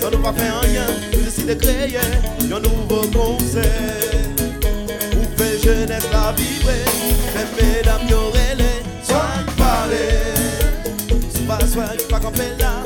Ça nous pas fait un nous nous de créer un nouveau conseil Où fait jeunesse la vivre Mè mè les parler Swag pale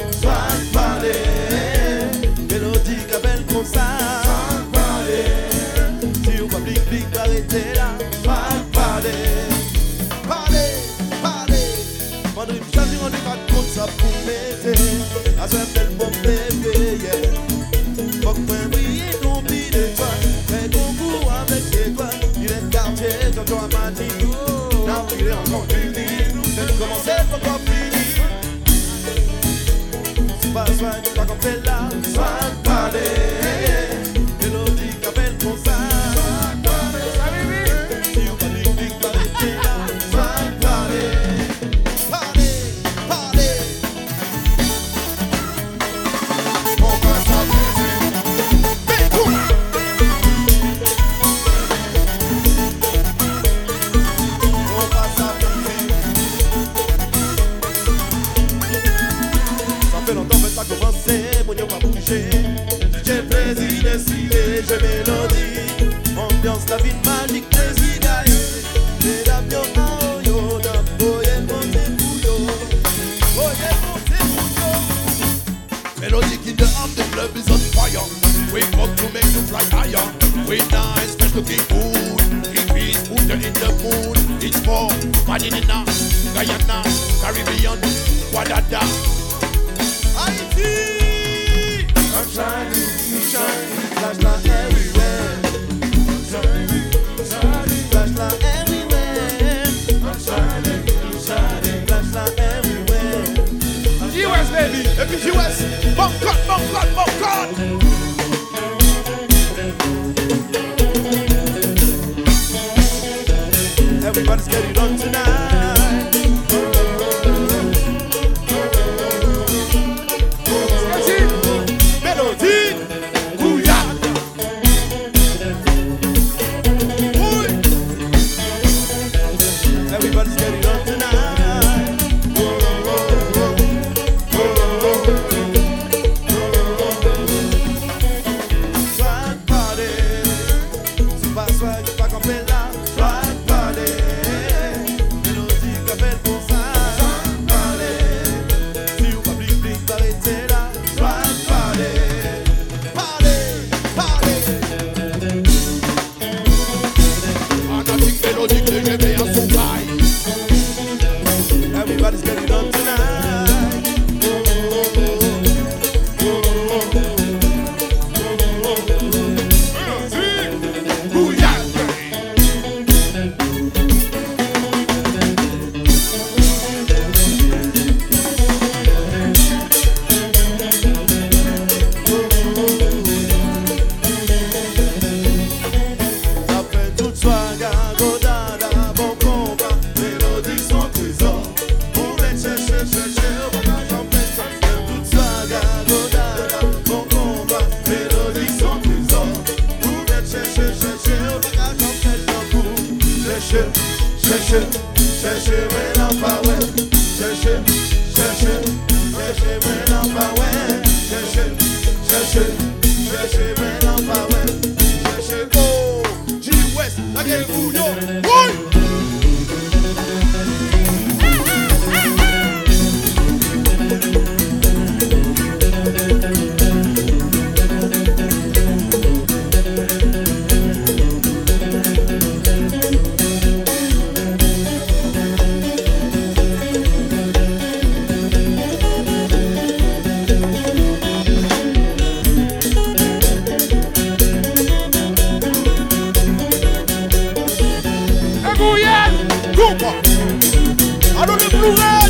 fire. We come to make you fly higher. We nice, just looking good. It is put in the mood. It's for Manina, Guyana, Caribbean, Guadada. Haiti! I'm shining, you shining, flash light everywhere. I'm shining, shining, light everywhere. I'm shining, I'm shining, flash light everywhere. US baby, if it's US, bump cut, bump cut, bump. Everybody's getting on tonight. Let's get it done. não para I don't know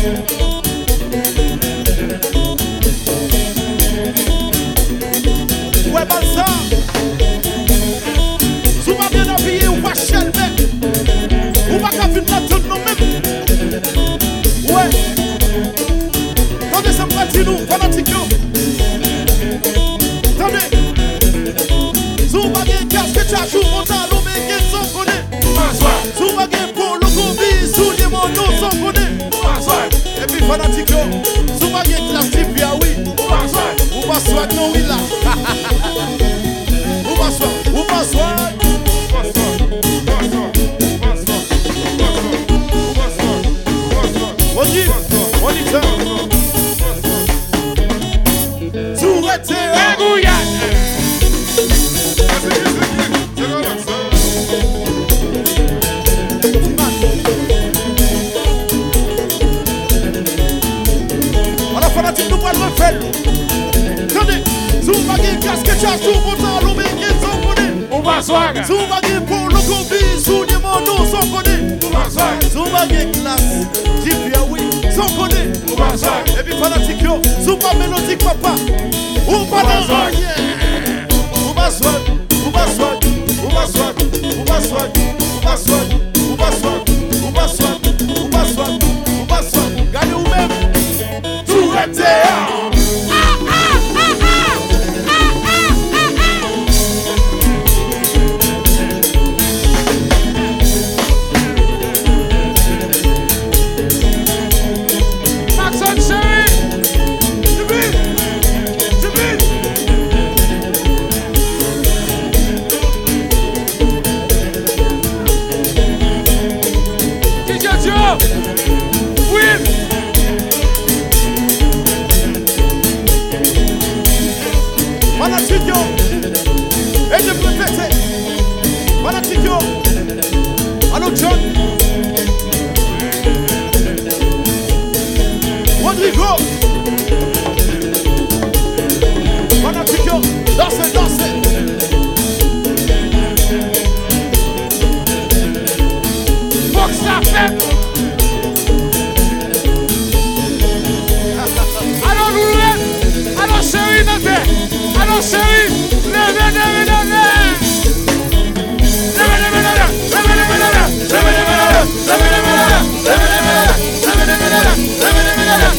here. Sous bagye pour lokobi, sou son son yo, papa Ou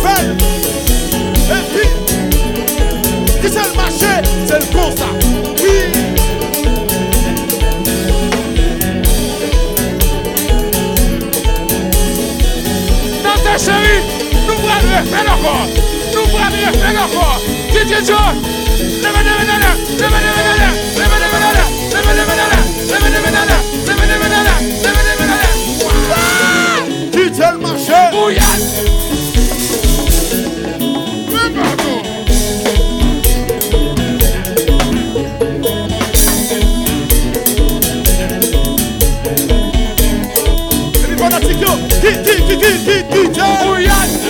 Fèl, epi, ki sèl mâche, sèl kon sa. Oui! Tante chèvi, nou wèl mè fèl an kon! Nou wèl mè fèl an kon! Jitye jò, lè mè lè lè, lè mè lè lè lè! DJ, DJ.